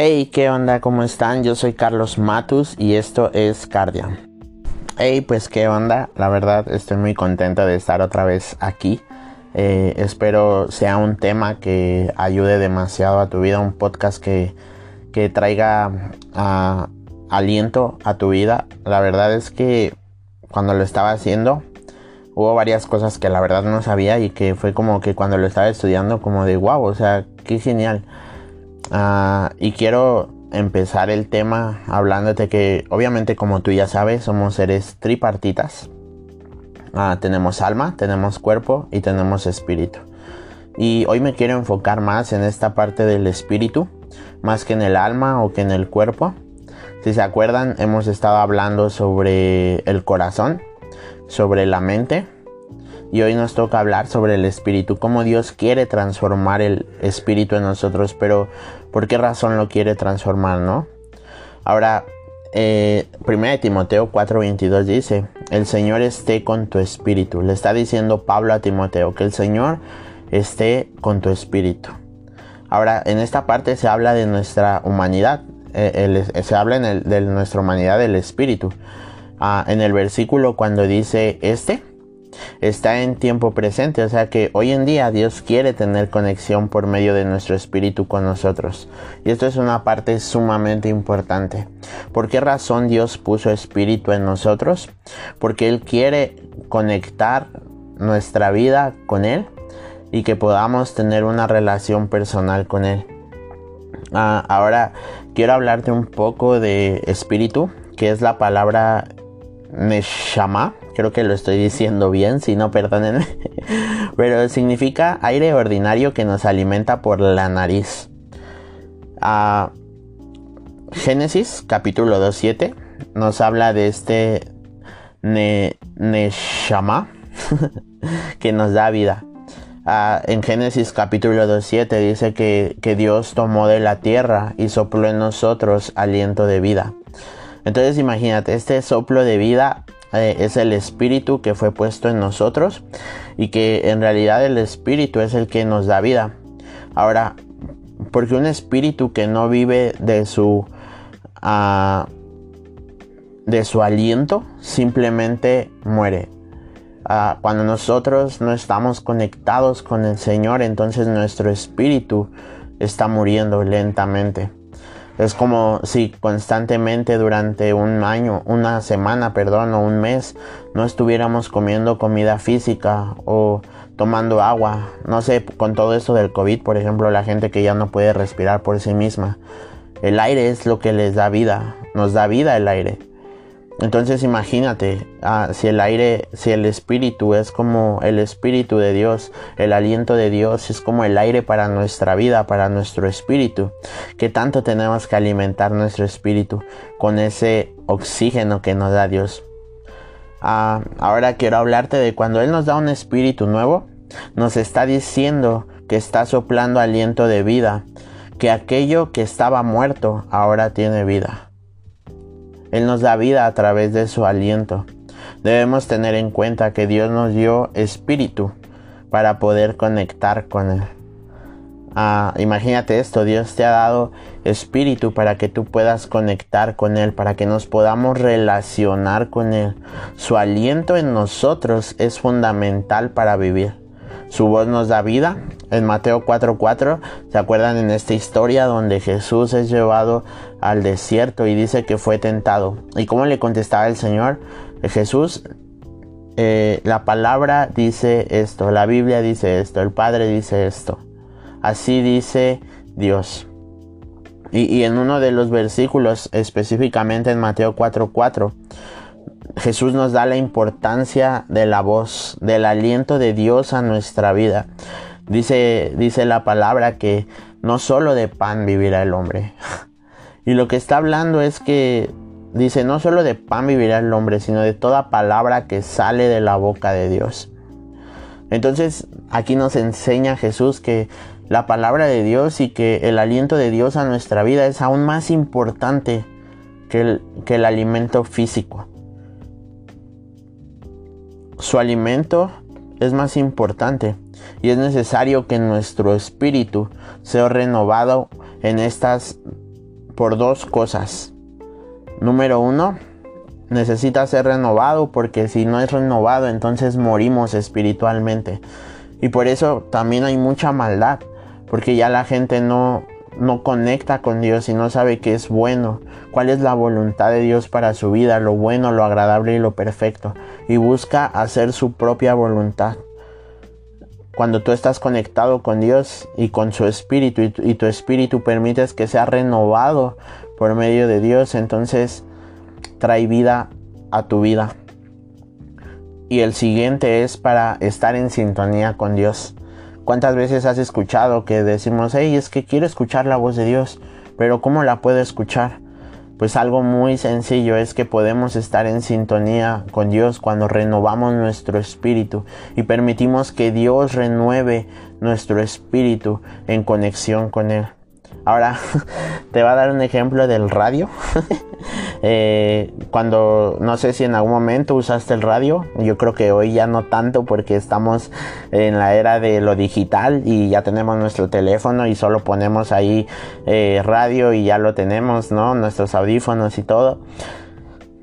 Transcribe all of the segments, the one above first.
Hey, ¿qué onda? ¿Cómo están? Yo soy Carlos Matus y esto es Cardia. Hey, pues qué onda. La verdad estoy muy contento de estar otra vez aquí. Eh, espero sea un tema que ayude demasiado a tu vida, un podcast que, que traiga uh, aliento a tu vida. La verdad es que cuando lo estaba haciendo hubo varias cosas que la verdad no sabía y que fue como que cuando lo estaba estudiando como de wow, o sea, qué genial. Uh, y quiero empezar el tema hablándote que obviamente como tú ya sabes somos seres tripartitas. Uh, tenemos alma, tenemos cuerpo y tenemos espíritu. Y hoy me quiero enfocar más en esta parte del espíritu, más que en el alma o que en el cuerpo. Si se acuerdan, hemos estado hablando sobre el corazón, sobre la mente. Y hoy nos toca hablar sobre el espíritu, cómo Dios quiere transformar el espíritu en nosotros, pero ¿por qué razón lo quiere transformar, no? Ahora, eh, 1 Timoteo 4:22 dice, el Señor esté con tu espíritu. Le está diciendo Pablo a Timoteo que el Señor esté con tu espíritu. Ahora, en esta parte se habla de nuestra humanidad, eh, se habla de nuestra humanidad del espíritu. Ah, en el versículo cuando dice este, está en tiempo presente, o sea que hoy en día Dios quiere tener conexión por medio de nuestro espíritu con nosotros. Y esto es una parte sumamente importante. ¿Por qué razón Dios puso espíritu en nosotros? Porque Él quiere conectar nuestra vida con Él y que podamos tener una relación personal con Él. Ah, ahora quiero hablarte un poco de espíritu, que es la palabra Neshama. Creo que lo estoy diciendo bien, si no, perdónenme. Pero significa aire ordinario que nos alimenta por la nariz. Ah, Génesis capítulo 2.7 nos habla de este Neshama que nos da vida. Uh, en Génesis capítulo 2.7 dice que, que, Dios tomó de la tierra y sopló en nosotros aliento de vida. Entonces imagínate, este soplo de vida eh, es el espíritu que fue puesto en nosotros y que en realidad el espíritu es el que nos da vida. Ahora, porque un espíritu que no vive de su... Uh, de su aliento simplemente muere uh, cuando nosotros no estamos conectados con el Señor, entonces nuestro espíritu está muriendo lentamente. Es como si constantemente durante un año, una semana, perdón, o un mes, no estuviéramos comiendo comida física o tomando agua. No sé, con todo esto del COVID, por ejemplo, la gente que ya no puede respirar por sí misma. El aire es lo que les da vida, nos da vida el aire. Entonces imagínate, ah, si el aire, si el espíritu es como el espíritu de Dios, el aliento de Dios es como el aire para nuestra vida, para nuestro espíritu, ¿qué tanto tenemos que alimentar nuestro espíritu con ese oxígeno que nos da Dios? Ah, ahora quiero hablarte de cuando Él nos da un espíritu nuevo, nos está diciendo que está soplando aliento de vida, que aquello que estaba muerto ahora tiene vida. Él nos da vida a través de su aliento. Debemos tener en cuenta que Dios nos dio espíritu para poder conectar con Él. Ah, imagínate esto, Dios te ha dado espíritu para que tú puedas conectar con Él, para que nos podamos relacionar con Él. Su aliento en nosotros es fundamental para vivir. Su voz nos da vida. En Mateo 4:4, ¿se acuerdan en esta historia donde Jesús es llevado al desierto y dice que fue tentado? ¿Y cómo le contestaba el Señor? Jesús, eh, la palabra dice esto, la Biblia dice esto, el Padre dice esto. Así dice Dios. Y, y en uno de los versículos, específicamente en Mateo 4:4, Jesús nos da la importancia de la voz, del aliento de Dios a nuestra vida. Dice, dice la palabra que no solo de pan vivirá el hombre. Y lo que está hablando es que dice, no solo de pan vivirá el hombre, sino de toda palabra que sale de la boca de Dios. Entonces aquí nos enseña Jesús que la palabra de Dios y que el aliento de Dios a nuestra vida es aún más importante que el, que el alimento físico su alimento es más importante y es necesario que nuestro espíritu sea renovado en estas por dos cosas. Número uno, necesita ser renovado porque si no es renovado entonces morimos espiritualmente. Y por eso también hay mucha maldad, porque ya la gente no, no conecta con Dios y no sabe qué es bueno, cuál es la voluntad de Dios para su vida, lo bueno, lo agradable y lo perfecto, y busca hacer su propia voluntad. Cuando tú estás conectado con Dios y con su espíritu y tu, espíritu permites que sea renovado por medio de Dios, entonces trae vida a tu vida. Y el siguiente es para estar en sintonía con Dios. ¿Cuántas veces has escuchado que decimos, hey, es que quiero escuchar la voz de Dios, pero ¿cómo la puedo escuchar? Pues algo muy sencillo es que podemos estar en sintonía con Dios cuando renovamos nuestro espíritu y permitimos que Dios renueve nuestro espíritu en conexión con Él. Ahora te va a dar un ejemplo del radio. Eh, cuando no sé si en algún momento usaste el radio, yo creo que hoy ya no tanto porque estamos en la era de lo digital y ya tenemos nuestro teléfono y solo ponemos ahí eh, radio y ya lo tenemos, ¿no? Nuestros audífonos y todo.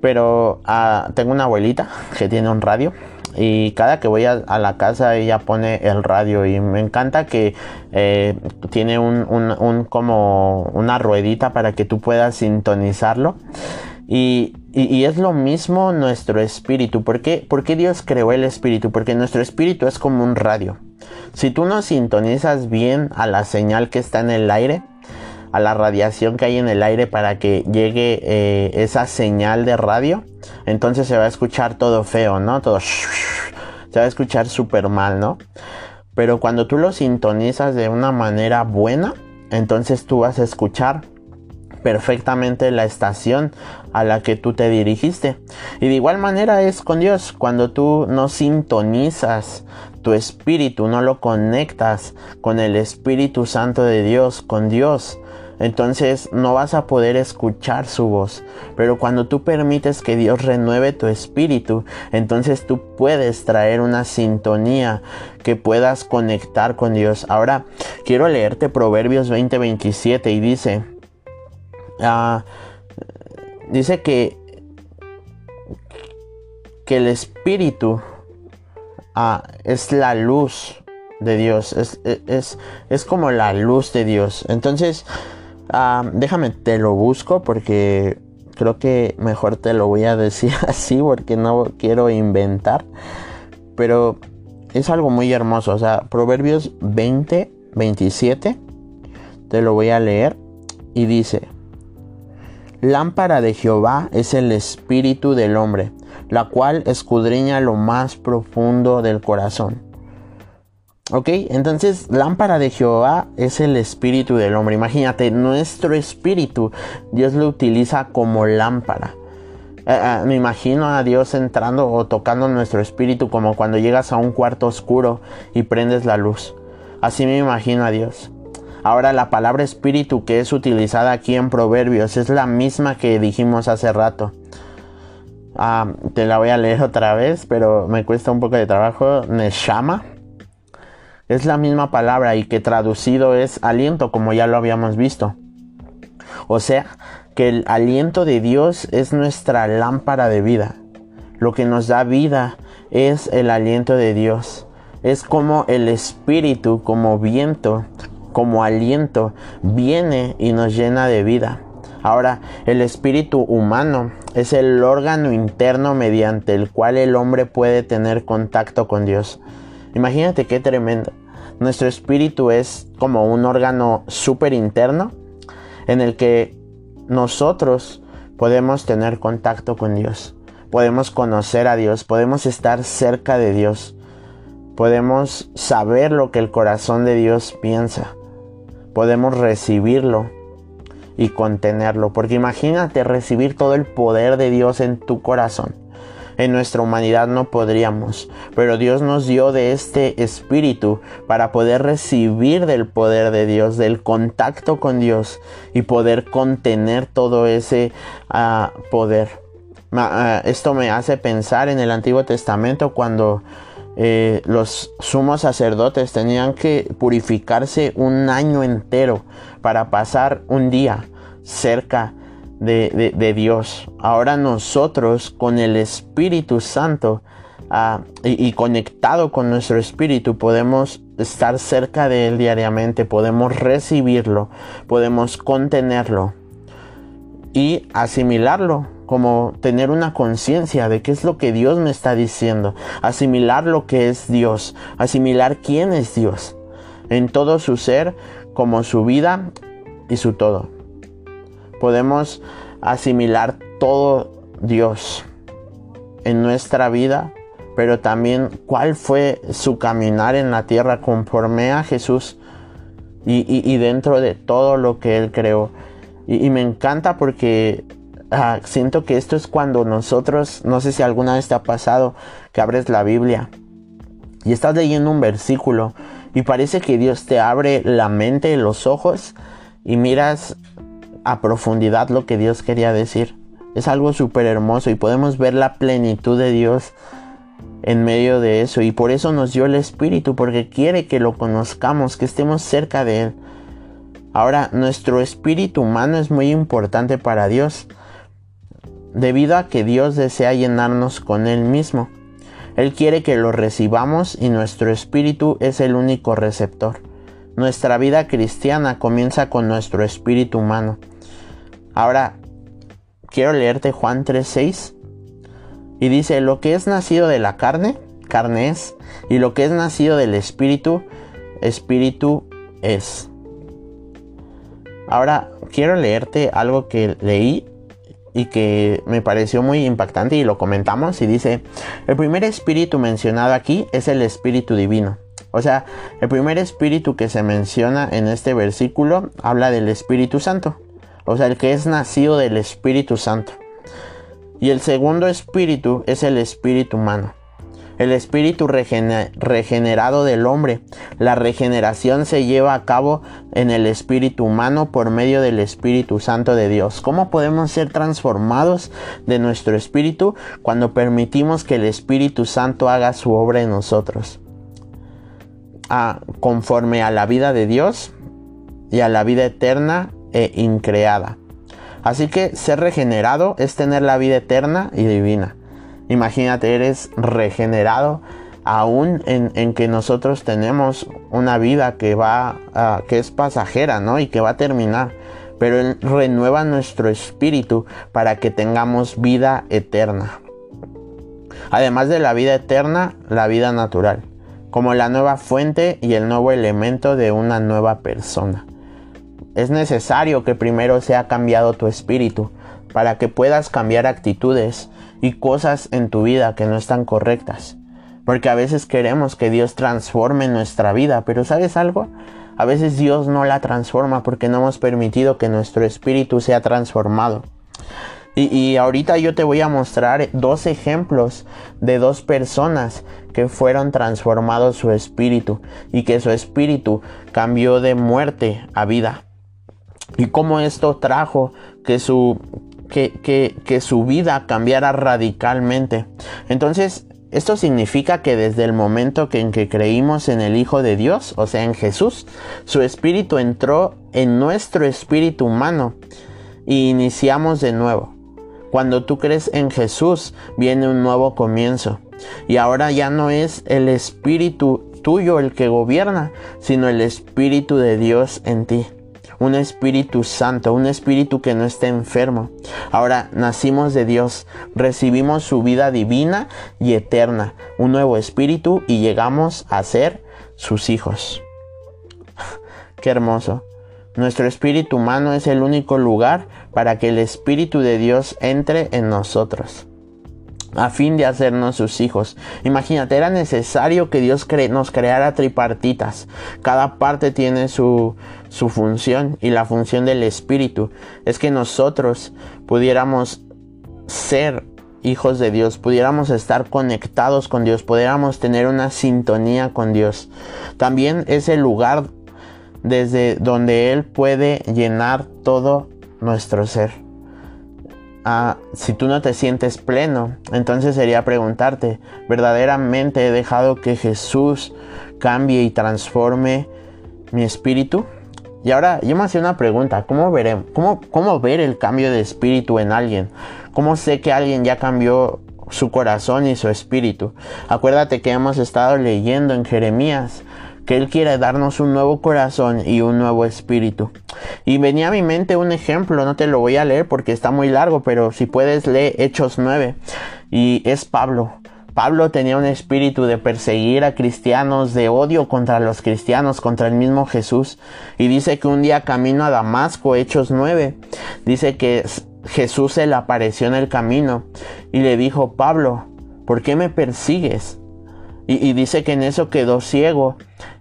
Pero ah, tengo una abuelita que tiene un radio y cada que voy a, la casa ella pone el radio y me encanta que eh, tiene un, como una ruedita para que tú puedas sintonizarlo y, es lo mismo nuestro espíritu. ¿Por? ¿Por qué Dios creó el espíritu? Porque nuestro espíritu es como un radio. Si tú no sintonizas bien a la señal que está en el aire, a la radiación que hay en el aire para que llegue eh, esa señal de radio, entonces se va a escuchar todo feo, ¿no? Todo se va a escuchar súper mal, ¿no? Pero cuando tú lo sintonizas de una manera buena, entonces tú vas a escuchar perfectamente la estación a la que tú te dirigiste. Y de igual manera es con Dios. Cuando tú no sintonizas tu espíritu, no lo conectas con el Espíritu Santo de Dios, con Dios, entonces no vas a poder escuchar su voz. Pero cuando tú permites que Dios renueve tu espíritu, entonces tú puedes traer una sintonía que puedas conectar con Dios. Ahora quiero leerte Proverbios 20:27 y dice, ah, dice que, que el espíritu ah, es la luz de Dios, es, es, es como la luz de Dios. Entonces, Ah, déjame, te lo busco porque creo que mejor te lo voy a decir así porque no quiero inventar. Pero es algo muy hermoso. O sea, Proverbios 20, 27. Te lo voy a leer. Y dice, Lámpara de Jehová es el espíritu del hombre, la cual escudriña lo más profundo del corazón Ok, entonces lámpara de Jehová es el espíritu del hombre. Imagínate, nuestro espíritu, Dios lo utiliza como lámpara. Eh, eh, me imagino a Dios entrando o tocando nuestro espíritu como cuando llegas a un cuarto oscuro y prendes la luz. Así me imagino a Dios. Ahora la palabra espíritu que es utilizada aquí en Proverbios es la misma que dijimos hace rato. Ah, te la voy a leer otra vez, pero me cuesta un poco de trabajo. Neshama es la misma palabra y que traducido es aliento, como ya lo habíamos visto. O sea, que el aliento de Dios es nuestra lámpara de vida. Lo que nos da vida es el aliento de Dios. Es como el espíritu, como viento, como aliento, viene y nos llena de vida. Ahora, el espíritu humano es el órgano interno mediante el cual el hombre puede tener contacto con Dios. Imagínate qué tremendo. Nuestro espíritu es como un órgano súper interno en el que nosotros podemos tener contacto con Dios, podemos conocer a Dios, podemos estar cerca de Dios, podemos saber lo que el corazón de Dios piensa, podemos recibirlo y contenerlo, porque imagínate recibir todo el poder de Dios en tu corazón en nuestra humanidad no podríamos, pero Dios nos dio de este espíritu para poder recibir del poder de Dios, del contacto con Dios y poder contener todo ese ah, poder. Ah, esto me hace pensar en el Antiguo Testamento cuando eh, los sumos sacerdotes tenían que purificarse un año entero para pasar un día cerca de, Dios. Ahora nosotros con el Espíritu Santo ah, y, y, conectado con nuestro Espíritu podemos estar cerca de Él diariamente, podemos recibirlo, podemos contenerlo y asimilarlo, como tener una conciencia de qué es lo que Dios me está diciendo, asimilar lo que es Dios, asimilar quién es Dios, en todo su ser, como su vida y su todo podemos asimilar todo Dios en nuestra vida, pero también cuál fue su caminar en la tierra conforme a Jesús y, dentro de todo lo que Él creó. Y, me encanta porque ah, siento que esto es cuando nosotros, no sé si alguna vez te ha pasado, que abres la Biblia y estás leyendo un versículo y parece que Dios te abre la mente, los ojos y miras a profundidad lo que Dios quería decir. Es algo súper hermoso y podemos ver la plenitud de Dios en medio de eso. Y por eso nos dio el Espíritu, porque quiere que lo conozcamos, que estemos cerca de Él. Ahora, nuestro espíritu humano es muy importante para Dios, debido a que Dios desea llenarnos con Él mismo. Él quiere que lo recibamos y nuestro espíritu es el único receptor. Nuestra vida cristiana comienza con nuestro espíritu humano. Ahora, quiero leerte Juan 3:6. Y dice, lo que es nacido de la carne, carne es, y lo que es nacido del espíritu, espíritu es. Ahora, quiero leerte algo que leí y que me pareció muy impactante y lo comentamos y dice, el primer espíritu mencionado aquí es el espíritu divino. O sea, el primer espíritu que se menciona en este versículo habla del Espíritu Santo o sea, el que es nacido del Espíritu Santo. Y el segundo espíritu es el espíritu humano. El espíritu regenerado del hombre. La regeneración se lleva a cabo en el espíritu humano por medio del Espíritu Santo de Dios. ¿Cómo podemos ser transformados de nuestro espíritu cuando permitimos que el Espíritu Santo haga su obra en nosotros? Ah, conforme a la vida de Dios y a la vida eterna e increada. Así que ser regenerado es tener la vida eterna y divina. Imagínate, eres regenerado aún en, que nosotros tenemos una vida que va, que es pasajera, ¿no? Y que va a terminar. Pero Él renueva nuestro espíritu para que tengamos vida eterna. Además de la vida eterna, la vida natural, como la nueva fuente y el nuevo elemento de una nueva persona. Es necesario que primero sea cambiado tu espíritu para que puedas cambiar actitudes y cosas en tu vida que no están correctas. Porque a veces queremos que Dios transforme nuestra vida, pero ¿sabes algo? A veces Dios no la transforma porque no hemos permitido que nuestro espíritu sea transformado. Y, ahorita yo te voy a mostrar dos ejemplos de dos personas que fueron transformados su espíritu y que su espíritu cambió de muerte a vida y cómo esto trajo que su, que, que, su vida cambiara radicalmente. Entonces, esto significa que desde el momento que en que creímos en el Hijo de Dios, o sea, en Jesús, su espíritu entró en nuestro espíritu humano y iniciamos de nuevo. Cuando tú crees en Jesús, viene un nuevo comienzo. Y ahora ya no es el espíritu tuyo el que gobierna, sino el espíritu de Dios en ti un Espíritu Santo, un Espíritu que no esté enfermo. Ahora nacimos de Dios, recibimos su vida divina y eterna, un nuevo Espíritu y llegamos a ser sus hijos. Qué hermoso. Nuestro espíritu humano es el único lugar para que el Espíritu de Dios entre en nosotros a fin de hacernos sus hijos. Imagínate, era necesario que Dios nos creara tripartitas. Cada parte tiene su, su función y la función del Espíritu es que nosotros pudiéramos ser hijos de Dios, pudiéramos estar conectados con Dios, pudiéramos tener una sintonía con Dios. También es el lugar desde donde Él puede llenar todo nuestro ser si tú no te sientes pleno, entonces sería preguntarte, ¿verdaderamente he dejado que Jesús cambie y transforme mi espíritu? Y ahora yo me hacía una pregunta, ¿cómo, cómo, ¿cómo ver el cambio de espíritu en alguien? ¿Cómo sé que alguien ya cambió su corazón y su espíritu? Acuérdate que hemos estado leyendo en Jeremías que Él quiere darnos un nuevo corazón y un nuevo espíritu. Y venía a mi mente un ejemplo, no te lo voy a leer porque está muy largo, pero si puedes leer Hechos 9 y es Pablo. Pablo tenía un espíritu de perseguir a cristianos, de odio contra los cristianos, contra el mismo Jesús. Y dice que un día camino a Damasco, Hechos 9, dice que Jesús se le apareció en el camino y le dijo, Pablo, ¿por qué me persigues? Y, dice que en eso quedó ciego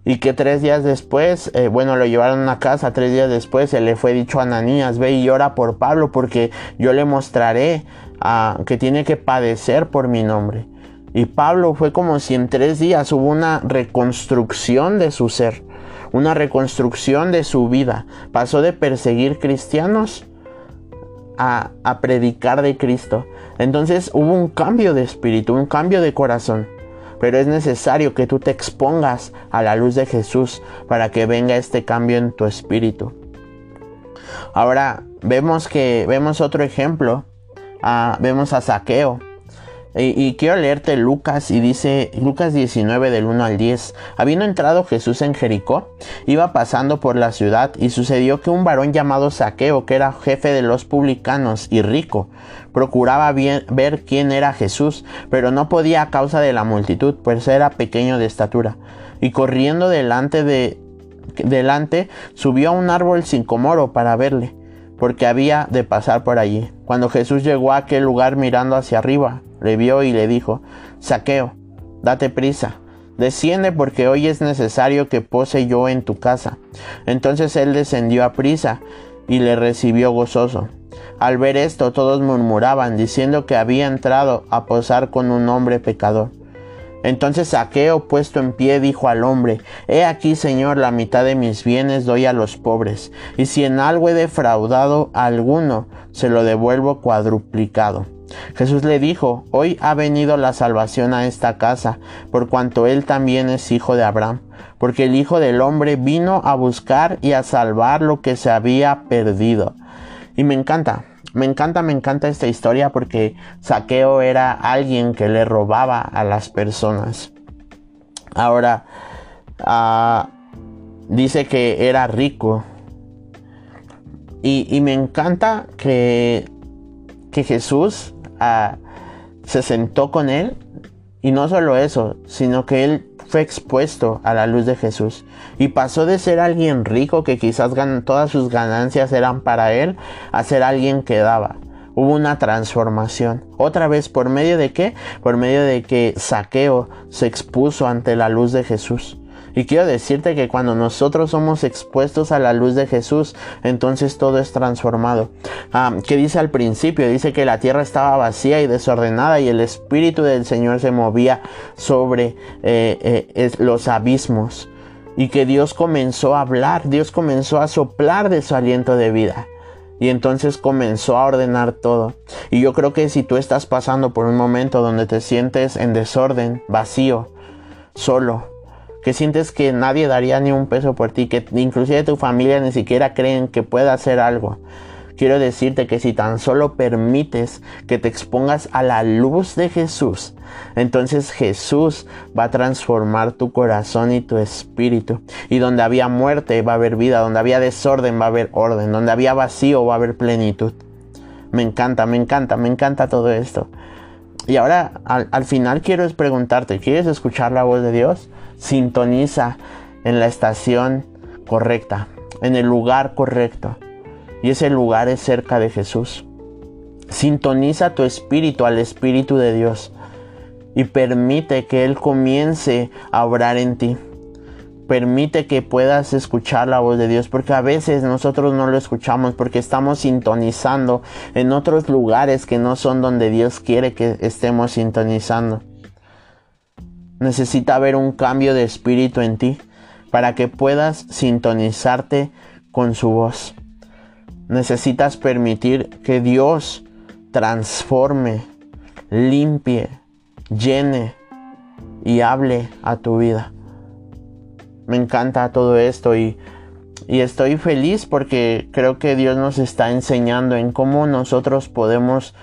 y que tres días después, eh, bueno, lo llevaron a casa, tres días después se le fue dicho a Ananías, ve y llora por Pablo porque yo le mostraré a, que tiene que padecer por mi nombre. Y Pablo fue como si en tres días hubo una reconstrucción de su ser, una reconstrucción de su vida. Pasó de perseguir cristianos a, a predicar de Cristo. Entonces hubo un cambio de espíritu, un cambio de corazón pero es necesario que tú te expongas a la luz de Jesús para que venga este cambio en tu espíritu. Ahora vemos que vemos otro ejemplo, ah, vemos a Saqueo. Y, quiero leerte Lucas y dice Lucas 19 del 1 al 10. Habiendo entrado Jesús en Jericó, iba pasando por la ciudad y sucedió que un varón llamado Saqueo, que era jefe de los publicanos y rico, procuraba ver quién era Jesús, pero no podía a causa de la multitud, pues era pequeño de estatura. Y corriendo delante de delante subió a un árbol sin comoro para verle, porque había de pasar por allí. Cuando Jesús llegó a aquel lugar mirando hacia arriba, le vio y le dijo, Saqueo, date prisa, desciende porque hoy es necesario que pose yo en tu casa. Entonces él descendió a prisa y le recibió gozoso. Al ver esto todos murmuraban, diciendo que había entrado a posar con un hombre pecador. Entonces Saqueo, puesto en pie, dijo al hombre, He aquí, Señor, la mitad de mis bienes doy a los pobres, y si en algo he defraudado a alguno, se lo devuelvo cuadruplicado. Jesús le dijo, Hoy ha venido la salvación a esta casa, por cuanto él también es hijo de Abraham, porque el Hijo del Hombre vino a buscar y a salvar lo que se había perdido. Y me encanta, me encanta, me encanta esta historia porque Saqueo era alguien que le robaba a las personas. Ahora, ah, dice que era rico. Y, me encanta que, que Jesús se sentó con él y no solo eso, sino que él fue expuesto a la luz de Jesús y pasó de ser alguien rico que quizás todas sus ganancias eran para él a ser alguien que daba. Hubo una transformación. Otra vez, ¿por medio de qué? Por medio de que Saqueo se expuso ante la luz de Jesús. Y quiero decirte que cuando nosotros somos expuestos a la luz de Jesús, entonces todo es transformado. Ah, ¿Qué dice al principio? Dice que la tierra estaba vacía y desordenada y el Espíritu del Señor se movía sobre eh, eh, los abismos. Y que Dios comenzó a hablar, Dios comenzó a soplar de su aliento de vida. Y entonces comenzó a ordenar todo. Y yo creo que si tú estás pasando por un momento donde te sientes en desorden, vacío, solo, que sientes que nadie daría ni un peso por ti, que inclusive tu familia ni siquiera creen que pueda hacer algo. Quiero decirte que si tan solo permites que te expongas a la luz de Jesús, entonces Jesús va a transformar tu corazón y tu espíritu. Y donde había muerte va a haber vida, donde había desorden va a haber orden, donde había vacío va a haber plenitud. Me encanta, me encanta, me encanta todo esto. Y ahora al, al final quiero preguntarte, ¿quieres escuchar la voz de Dios? sintoniza en la estación correcta, en el lugar correcto. Y ese lugar es cerca de Jesús. Sintoniza tu espíritu al Espíritu de Dios y permite que Él comience a obrar en ti. Permite que puedas escuchar la voz de Dios, porque a veces nosotros no lo escuchamos porque estamos sintonizando en otros lugares que no son donde Dios quiere que estemos sintonizando. Necesita haber un cambio de espíritu en ti para que puedas sintonizarte con su voz. Necesitas permitir que Dios transforme, limpie, llene y hable a tu vida. Me encanta todo esto y y estoy feliz porque creo que Dios nos está enseñando en cómo nosotros podemos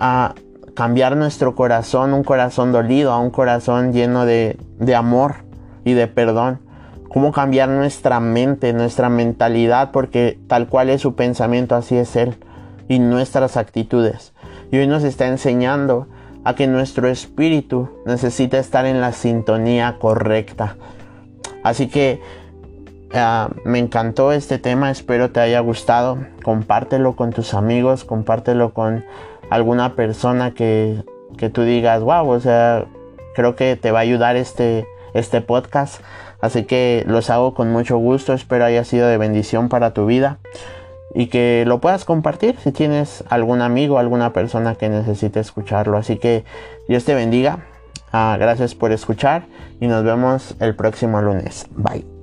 a cambiar nuestro corazón, un corazón dolido, a un corazón lleno de, de amor y de perdón. Cómo cambiar nuestra mente, nuestra mentalidad, porque tal cual es su pensamiento, así es Él, y nuestras actitudes. Y hoy nos está enseñando a que nuestro espíritu necesita estar en la sintonía correcta. Así que ah, me encantó este tema, espero te haya gustado. Compártelo con tus amigos, compártelo con alguna persona que, que tú digas, wow, o sea, creo que te va a ayudar este, este podcast. Así que los hago con mucho gusto, espero haya sido de bendición para tu vida y que lo puedas compartir si tienes algún amigo, alguna persona que necesite escucharlo. Así que Dios te bendiga. Ah, gracias por escuchar y nos vemos el próximo lunes. Bye.